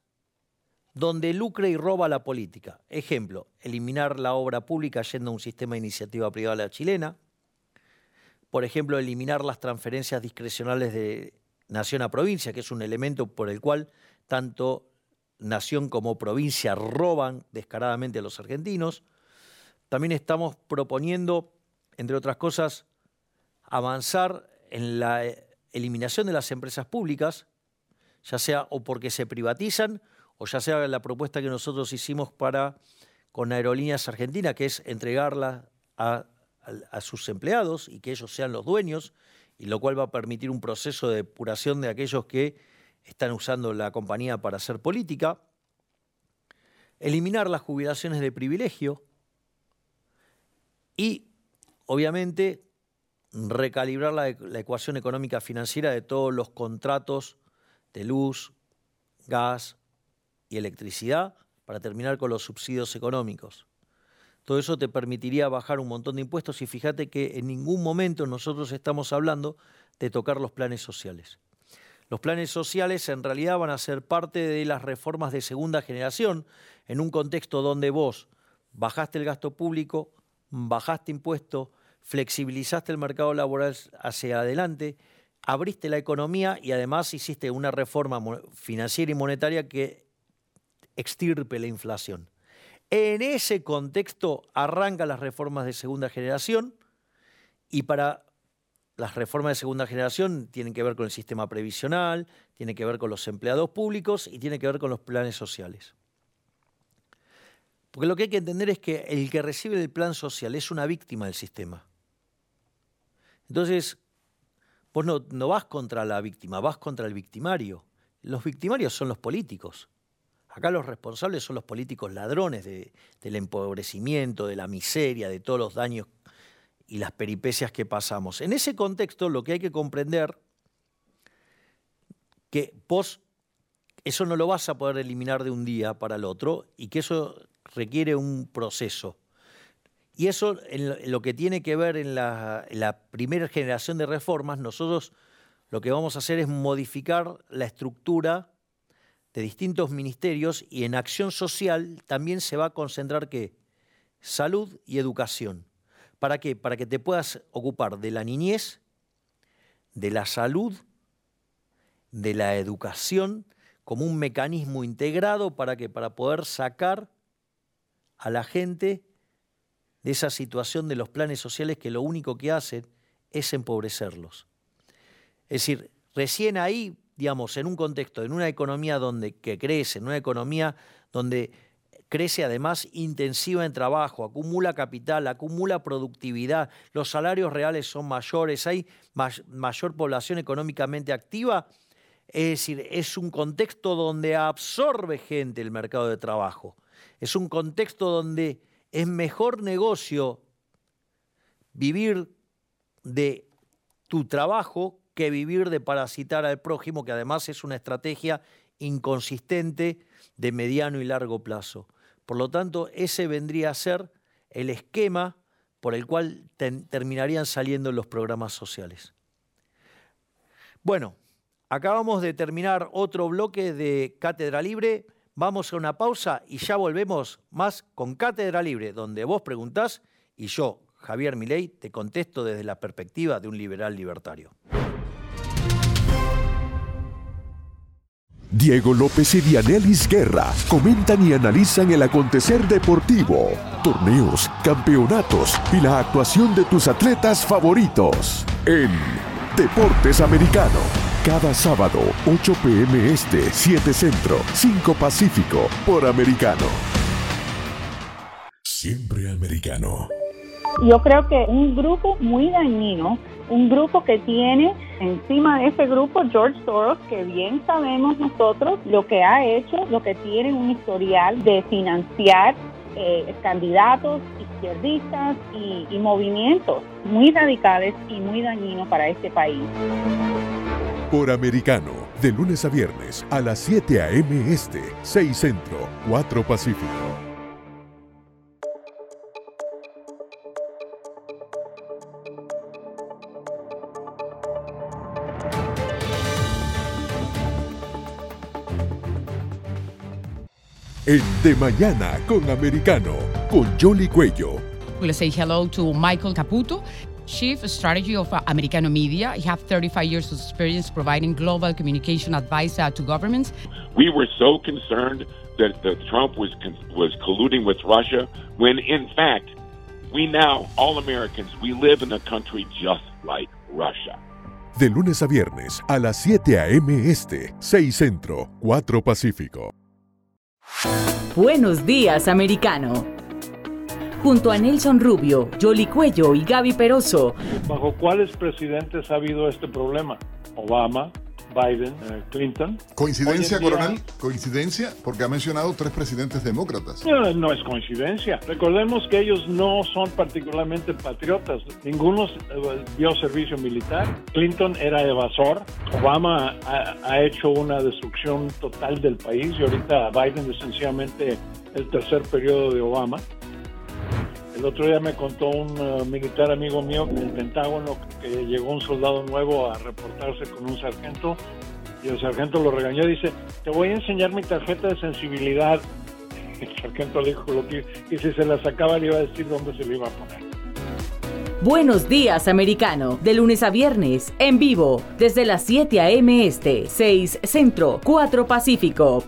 donde lucre y roba la política. Ejemplo, eliminar la obra pública yendo a un sistema de iniciativa privada chilena. Por ejemplo, eliminar las transferencias discrecionales de nación a provincia, que es un elemento por el cual tanto nación como provincia roban descaradamente a los argentinos. también estamos proponiendo, entre otras cosas, avanzar en la eliminación de las empresas públicas, ya sea o porque se privatizan o ya sea la propuesta que nosotros hicimos para con Aerolíneas Argentinas, que es entregarla a, a, sus empleados y que ellos sean los dueños, y lo cual va a permitir un proceso de depuración de aquellos que están usando la compañía para hacer política, eliminar las jubilaciones de privilegio y, obviamente, recalibrar la, la ecuación económica financiera de todos los contratos de luz, gas, y electricidad para terminar con los subsidios económicos. Todo eso te permitiría bajar un montón de impuestos y fíjate que en ningún momento nosotros estamos hablando de tocar los planes sociales. Los planes sociales en realidad van a ser parte de las reformas de segunda generación en un contexto donde vos bajaste el gasto público, bajaste impuestos, flexibilizaste el mercado laboral hacia adelante, abriste la economía y además hiciste una reforma financiera y monetaria que extirpe la inflación. En ese contexto arrancan las reformas de segunda generación y para las reformas de segunda generación tienen que ver con el sistema previsional, tienen que ver con los empleados públicos y tienen que ver con los planes sociales. Porque lo que hay que entender es que el que recibe el plan social es una víctima del sistema. Entonces, vos no, no vas contra la víctima, vas contra el victimario. Los victimarios son los políticos. Acá los responsables son los políticos ladrones del empobrecimiento, de la miseria, de todos los daños y las peripecias que pasamos. En ese contexto lo que hay que comprender que eso no lo vas a poder eliminar de un día para el otro y que eso requiere un proceso. Y eso lo que tiene que ver en la primera generación de reformas, nosotros lo que vamos a hacer es modificar la estructura de distintos ministerios y en acción social también se va a concentrar qué? Salud y educación. ¿Para qué? Para que te puedas ocupar de la niñez, de la salud, de la educación, como un mecanismo integrado para que para poder sacar a la gente de esa situación de los planes sociales que lo único que hacen es empobrecerlos. Es decir, recién ahí digamos, en un contexto, en una economía donde, que crece, en una economía donde crece además intensiva en trabajo, acumula capital, acumula productividad, los salarios reales son mayores, hay mayor población económicamente activa, es decir, es un contexto donde absorbe gente el mercado de trabajo, es un contexto donde es mejor negocio vivir de tu trabajo que vivir de parasitar al prójimo, que además es una estrategia inconsistente de mediano y largo plazo. Por lo tanto, ese vendría a ser el esquema por el cual terminarían saliendo los programas sociales. Bueno, acabamos de terminar otro bloque de Cátedra Libre. Vamos a una pausa y ya volvemos más con Cátedra Libre, donde vos preguntás y yo, Javier Milei, te contesto desde la perspectiva de un liberal libertario. Diego López y Dianelis Guerra comentan y analizan el acontecer deportivo, torneos, campeonatos y la actuación de tus atletas favoritos en Deportes Americano. Cada sábado, 8 pm este, 7 centro, 5 pacífico, por Americano. Siempre americano. Yo creo que un grupo muy dañino un grupo que tiene encima de ese grupo George Soros, que bien sabemos nosotros lo que ha hecho, lo que tiene un historial de financiar eh, candidatos izquierdistas y, y movimientos muy radicales y muy dañinos para este país. Por Americano, de lunes a viernes a las 7 a.m. Este, 6 Centro, 4 Pacífico. En De Mañana con Americano, con Jolly Cuello. We'll say hello to Michael Caputo, Chief Strategy of Americano Media. He has 35 years of experience providing global communication advice uh, to governments. We were so concerned that, that Trump was was colluding with Russia when, in fact, we now, all Americans, we live in a country just like Russia. De lunes a viernes a las 7 a.m. Este, 6 Centro, 4 Pacífico. Buenos días, americano. Junto a Nelson Rubio, Jolly Cuello y Gaby Peroso. ¿Bajo cuáles presidentes ha habido este problema? Obama, Biden, eh, Clinton. ¿Coincidencia, día- coronel? ¿Coincidencia? Porque ha mencionado tres presidentes demócratas. No, no es coincidencia. Recordemos que ellos no son particularmente patriotas. Ninguno eh, dio servicio militar. Clinton era evasor. Obama ha, ha hecho una destrucción total del país y ahorita Biden es sencillamente el tercer periodo de Obama. El otro día me contó un eh, militar amigo mío del Pentágono que llegó un soldado nuevo a reportarse con un sargento y el sargento lo regañó dice, te voy a enseñar mi tarjeta de sensibilidad. El sargento le dijo lo que, y si se la sacaba le iba a decir dónde se le iba a poner. Buenos días, americano. De lunes a viernes, en vivo, desde las 7 a.m. Este, 6 Centro, 4 Pacífico.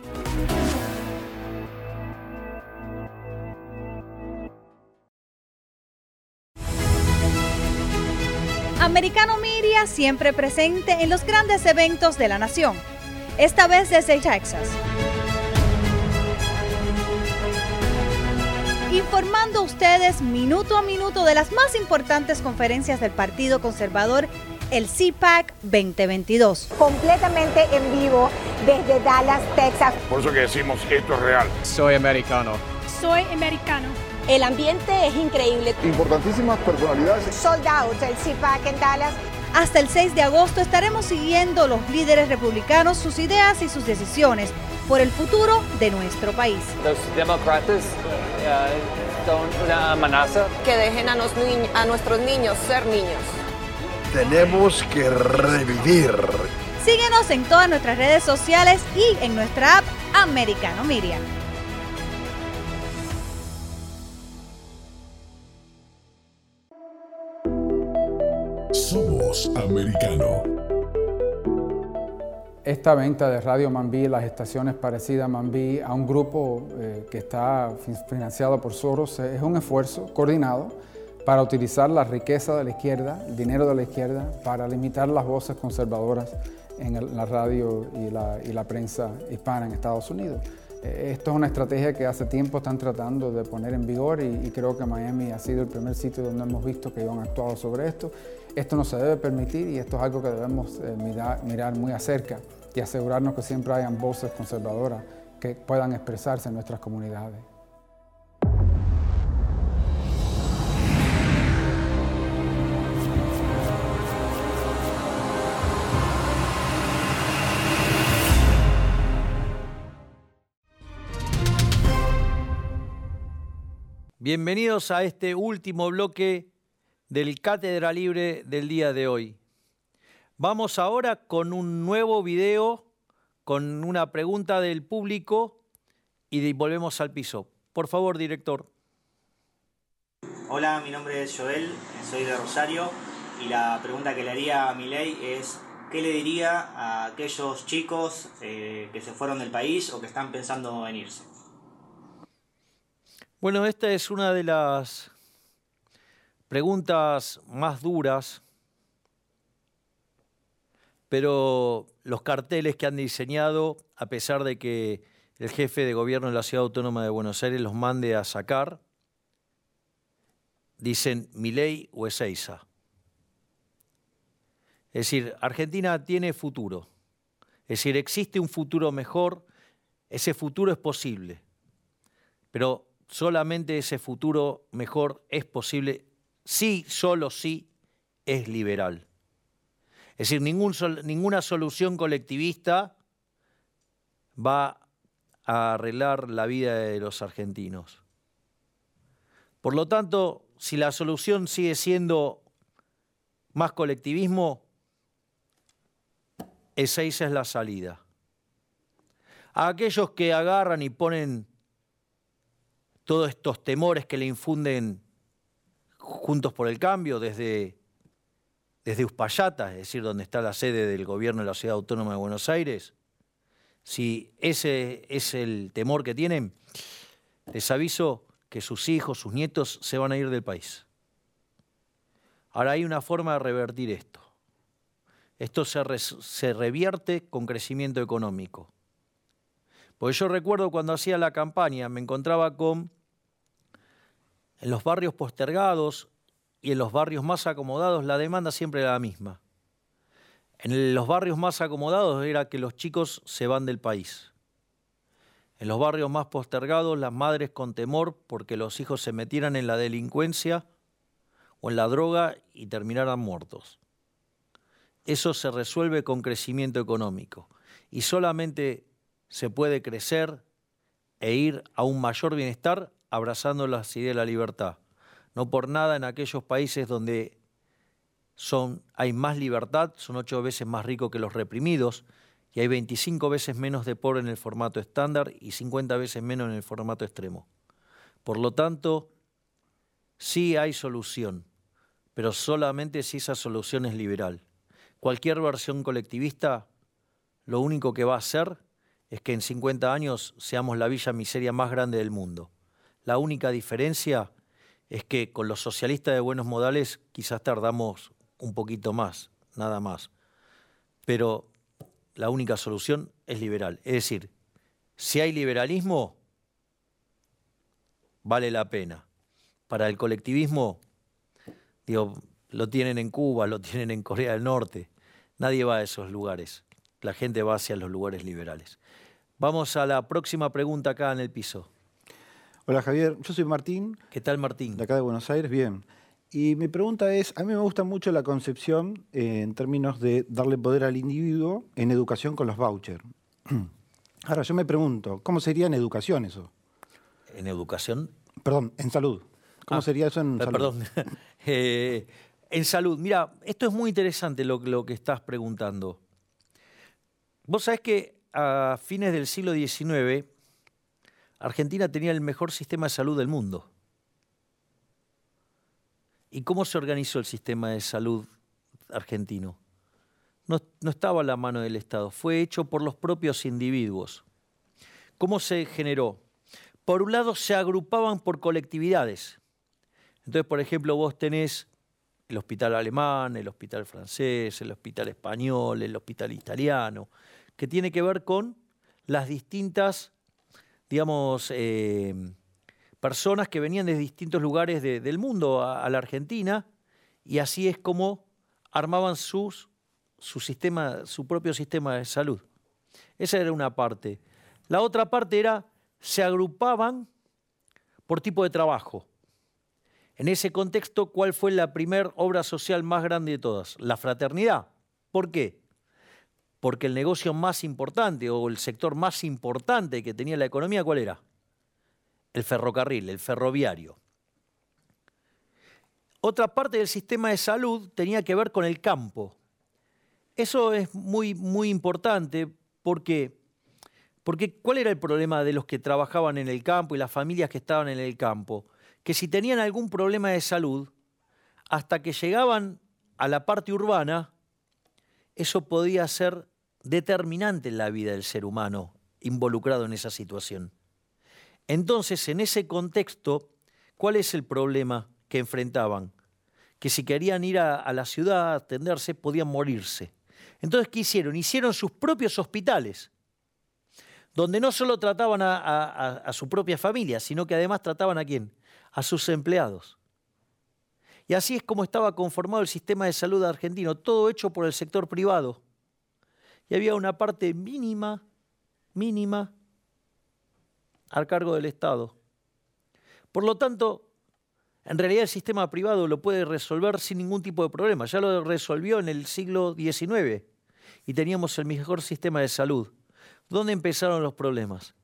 Americano Media siempre presente en los grandes eventos de la nación. Esta vez desde Texas. Informando a ustedes minuto a minuto de las más importantes conferencias del Partido Conservador, el CPAC 2022. Completamente en vivo desde Dallas, Texas. Por eso que decimos esto es real. Soy americano. Soy americano. El ambiente es increíble. Importantísimas personalidades. Sold out el CPAC en Dallas. Hasta el 6 de agosto estaremos siguiendo los líderes republicanos, sus ideas y sus decisiones por el futuro de nuestro país. Los demócratas eh, son una amenaza. Que dejen a, ni- a nuestros niños ser niños. Tenemos que revivir. Síguenos en todas nuestras redes sociales y en nuestra app Americano Media. Somos americano. Esta venta de Radio Mambí, las estaciones parecidas a Mambí, a un grupo eh, que está fin- financiado por Soros, eh, es un esfuerzo coordinado para utilizar la riqueza de la izquierda, el dinero de la izquierda, para limitar las voces conservadoras en el- la radio y la, y la prensa hispana en Estados Unidos. Eh, Esto es una estrategia que hace tiempo están tratando de poner en vigor y, y creo que Miami ha sido el primer sitio donde hemos visto que han actuado sobre esto. Esto no se debe permitir y esto es algo que debemos eh, mirar, mirar muy acerca y asegurarnos que siempre hayan voces conservadoras que puedan expresarse en nuestras comunidades. Bienvenidos a este último bloque del Cátedra Libre del día de hoy. Vamos ahora con un nuevo video, con una pregunta del público y volvemos al piso. Por favor, director. Hola, mi nombre es Joel, soy de Rosario y la pregunta que le haría a Milei es ¿qué le diría a aquellos chicos eh, que se fueron del país o que están pensando en irse? Bueno, esta es una de las preguntas más duras, pero los carteles que han diseñado, a pesar de que el jefe de gobierno de la Ciudad Autónoma de Buenos Aires los mande a sacar, dicen Milei o Ezeiza. Es decir, Argentina tiene futuro. Es decir, existe un futuro mejor, ese futuro es posible. Pero solamente ese futuro mejor es posible si, solo si, es liberal. Es decir, ninguna solución colectivista va a arreglar la vida de los argentinos. Por lo tanto, si la solución sigue siendo más colectivismo, esa es la salida. A aquellos que agarran y ponen todos estos temores que le infunden Juntos por el Cambio desde, desde Uspallata, es decir, donde está la sede del gobierno de la Ciudad Autónoma de Buenos Aires, si ese es el temor que tienen, les aviso que sus hijos, sus nietos se van a ir del país. Ahora hay una forma de revertir esto. Esto se, se revierte con crecimiento económico. Porque yo recuerdo cuando hacía la campaña, me encontraba con, en los barrios postergados y en los barrios más acomodados, la demanda siempre era la misma. En los barrios más acomodados era que los chicos se van del país. En los barrios más postergados, las madres con temor porque los hijos se metieran en la delincuencia o en la droga y terminaran muertos. Eso se resuelve con crecimiento económico y solamente se puede crecer e ir a un mayor bienestar abrazando las ideas de la libertad. No por nada en aquellos países donde son, hay más libertad, son ocho veces más ricos que los reprimidos, y hay 25 veces menos de pobre en el formato estándar y 50 veces menos en el formato extremo. Por lo tanto, sí hay solución, pero solamente si esa solución es liberal. Cualquier versión colectivista lo único que va a hacer es que en 50 años seamos la villa miseria más grande del mundo. La única diferencia es que con los socialistas de buenos modales quizás tardamos un poquito más, nada más. Pero la única solución es liberal. Es decir, si hay liberalismo, vale la pena. Para el colectivismo, digo, lo tienen en Cuba, lo tienen en Corea del Norte. Nadie va a esos lugares. La gente va hacia los lugares liberales. Vamos a la próxima pregunta acá en el piso. Hola Javier, yo soy Martín. ¿Qué tal Martín? De acá de Buenos Aires, bien. Y mi pregunta es, a mí me gusta mucho la concepción eh, en términos de darle poder al individuo en educación con los vouchers. Ahora yo me pregunto, ¿cómo sería en educación eso? ¿En educación? Perdón, en salud. ¿Cómo Ah, sería eso en salud? Perdón. Eh, en salud. Mira, esto es muy interesante lo, lo que estás preguntando. Vos sabés que a fines del siglo XIX, Argentina tenía el mejor sistema de salud del mundo. ¿Y cómo se organizó el sistema de salud argentino? No, estaba a la mano del Estado, fue hecho por los propios individuos. ¿Cómo se generó? Por un lado, se agrupaban por colectividades. Entonces, por ejemplo, vos tenés el hospital alemán, el hospital francés, el hospital español, el hospital italiano, que tiene que ver con las distintas, digamos, eh, personas que venían de distintos lugares de- del mundo a, la Argentina, y así es como armaban su, sistema, su propio sistema de salud. Esa era una parte. La otra parte era, se agrupaban por tipo de trabajo. En ese contexto, ¿cuál fue la primera obra social más grande de todas? La fraternidad. ¿Por qué? Porque el negocio más importante o el sector más importante que tenía la economía, ¿cuál era? El ferrocarril, el ferroviario. Otra parte del sistema de salud tenía que ver con el campo. Eso es muy, muy importante porque, porque ¿cuál era el problema de los que trabajaban en el campo y las familias que estaban en el campo? Que si tenían algún problema de salud, hasta que llegaban a la parte urbana, eso podía ser determinante en la vida del ser humano involucrado en esa situación. Entonces, en ese contexto, ¿cuál es el problema que enfrentaban? Que si querían ir a, la ciudad a atenderse, podían morirse. Entonces, ¿qué hicieron? Hicieron sus propios hospitales, donde no solo trataban a- a su propia familia, sino que además trataban a quién? A sus empleados. Y así es como estaba conformado el sistema de salud argentino, todo hecho por el sector privado. Y había una parte mínima, mínima, al cargo del Estado. Por lo tanto, en realidad el sistema privado lo puede resolver sin ningún tipo de problema. Ya lo resolvió en el siglo XIX y teníamos el mejor sistema de salud. ¿Dónde empezaron los problemas?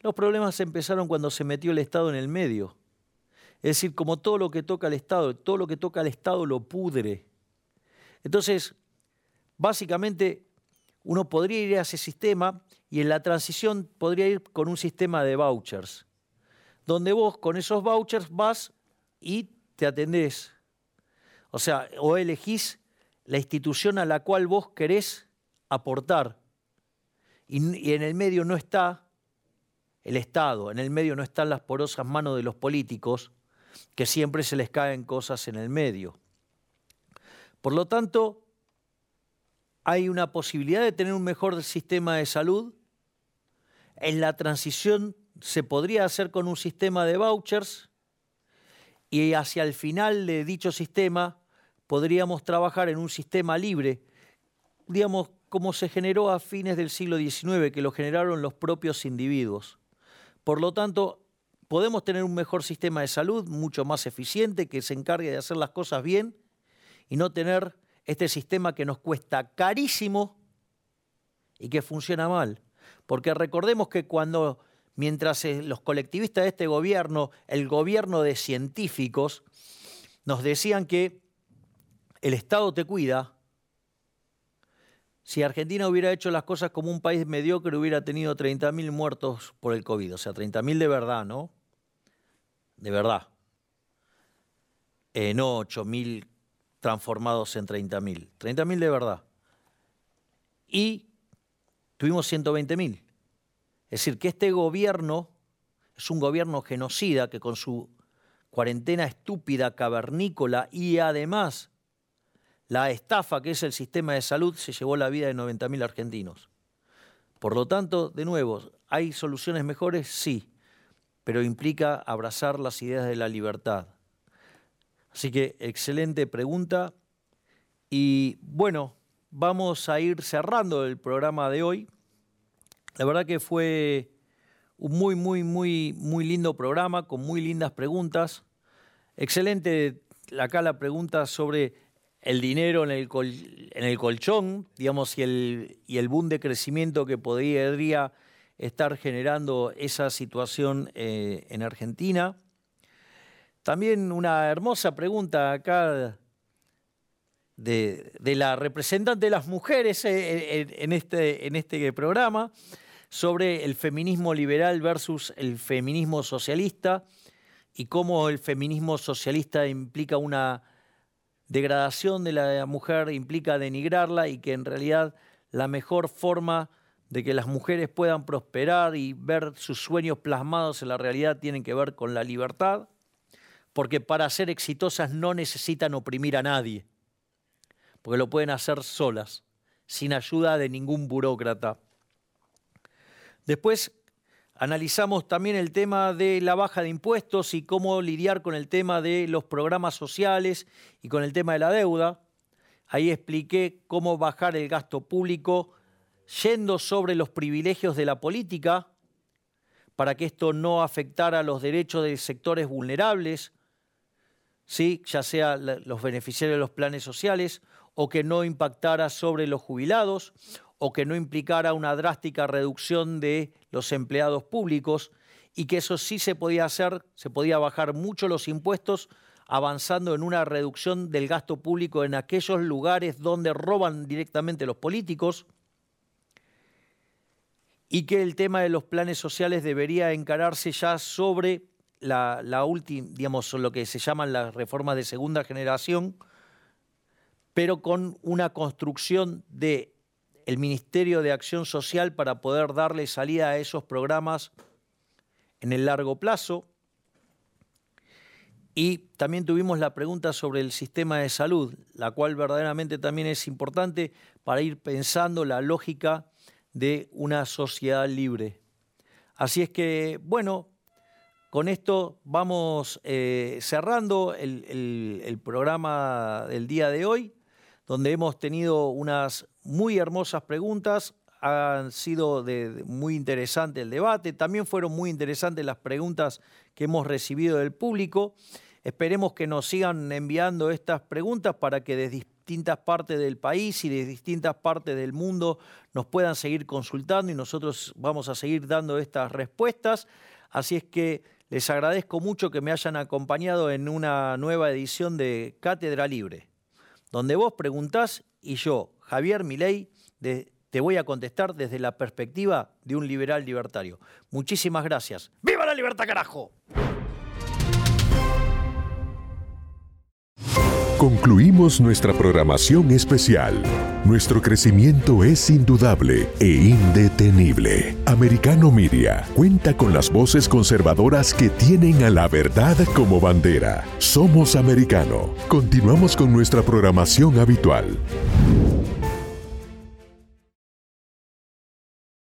Los problemas empezaron cuando se metió el Estado en el medio. Es decir, como todo lo que toca al Estado, todo lo que toca al Estado lo pudre. Entonces, básicamente, uno podría ir a ese sistema y en la transición podría ir con un sistema de vouchers, donde vos con esos vouchers vas y te atendés. O sea, o elegís la institución a la cual vos querés aportar. Y, y en el medio no está el Estado, en el medio no están las porosas manos de los políticos, que siempre se les caen cosas en el medio. Por lo tanto, hay una posibilidad de tener un mejor sistema de salud. En la transición se podría hacer con un sistema de vouchers y hacia el final de dicho sistema podríamos trabajar en un sistema libre, digamos, como se generó a fines del siglo XIX, que lo generaron los propios individuos. Por lo tanto, podemos tener un mejor sistema de salud, mucho más eficiente, que se encargue de hacer las cosas bien y no tener este sistema que nos cuesta carísimo y que funciona mal. Porque recordemos que cuando, mientras eh, los colectivistas de este gobierno, el gobierno de científicos, nos decían que el Estado te cuida, si Argentina hubiera hecho las cosas como un país mediocre, hubiera tenido 30.000 muertos por el COVID. O sea, 30.000 de verdad, ¿no? De verdad. Eh, no 8.000 transformados en 30.000. 30.000 de verdad. Y tuvimos 120.000. Es decir, que este gobierno es un gobierno genocida que con su cuarentena estúpida, cavernícola y además la estafa que es el sistema de salud se llevó la vida de 90.000 argentinos. Por lo tanto, de nuevo, ¿hay soluciones mejores? Sí, pero implica abrazar las ideas de la libertad. Así que excelente pregunta. Y bueno, vamos a ir cerrando el programa de hoy. La verdad que fue un muy, muy, muy, muy lindo programa con muy lindas preguntas. Excelente acá la pregunta sobre el dinero en el, en el colchón, digamos, y el, y el boom de crecimiento que podría estar generando esa situación eh, en Argentina. También una hermosa pregunta acá de, la representante de las mujeres eh, en, este, en este programa sobre el feminismo liberal versus el feminismo socialista y cómo el feminismo socialista implica una degradación de la mujer implica denigrarla y que en realidad la mejor forma de que las mujeres puedan prosperar y ver sus sueños plasmados en la realidad tienen que ver con la libertad, porque para ser exitosas no necesitan oprimir a nadie, porque lo pueden hacer solas, sin ayuda de ningún burócrata. Después Analizamos también el tema de la baja de impuestos y cómo lidiar con el tema de los programas sociales y con el tema de la deuda. Ahí expliqué cómo bajar el gasto público yendo sobre los privilegios de la política para que esto no afectara los derechos de sectores vulnerables, ¿sí? ya sea los beneficiarios de los planes sociales, o que no impactara sobre los jubilados, o que no implicara una drástica reducción de los empleados públicos y que eso sí se podía hacer, se podía bajar mucho los impuestos avanzando en una reducción del gasto público en aquellos lugares donde roban directamente los políticos y que el tema de los planes sociales debería encararse ya sobre la, última, digamos, lo que se llaman las reformas de segunda generación, pero con una construcción de Ministerio de Acción Social para poder darle salida a esos programas en el largo plazo. Y también tuvimos la pregunta sobre el sistema de salud, la cual verdaderamente también es importante para ir pensando la lógica de una sociedad libre. Así es que, bueno, con esto vamos eh, cerrando el programa del día de hoy, donde hemos tenido unas muy hermosas preguntas, han sido muy interesante el debate, también fueron muy interesantes las preguntas que hemos recibido del público. Esperemos que nos sigan enviando estas preguntas para que desde distintas partes del país y de distintas partes del mundo nos puedan seguir consultando y nosotros vamos a seguir dando estas respuestas. Así es que les agradezco mucho que me hayan acompañado en una nueva edición de Cátedra Libre, donde vos preguntás y yo, Javier Milei, te voy a contestar desde la perspectiva de un liberal libertario. Muchísimas gracias. ¡Viva la libertad, carajo! Concluimos nuestra programación especial. Nuestro crecimiento es indudable e indetenible. Americano Media cuenta con las voces conservadoras que tienen a la verdad como bandera. Somos americano. Continuamos con nuestra programación habitual.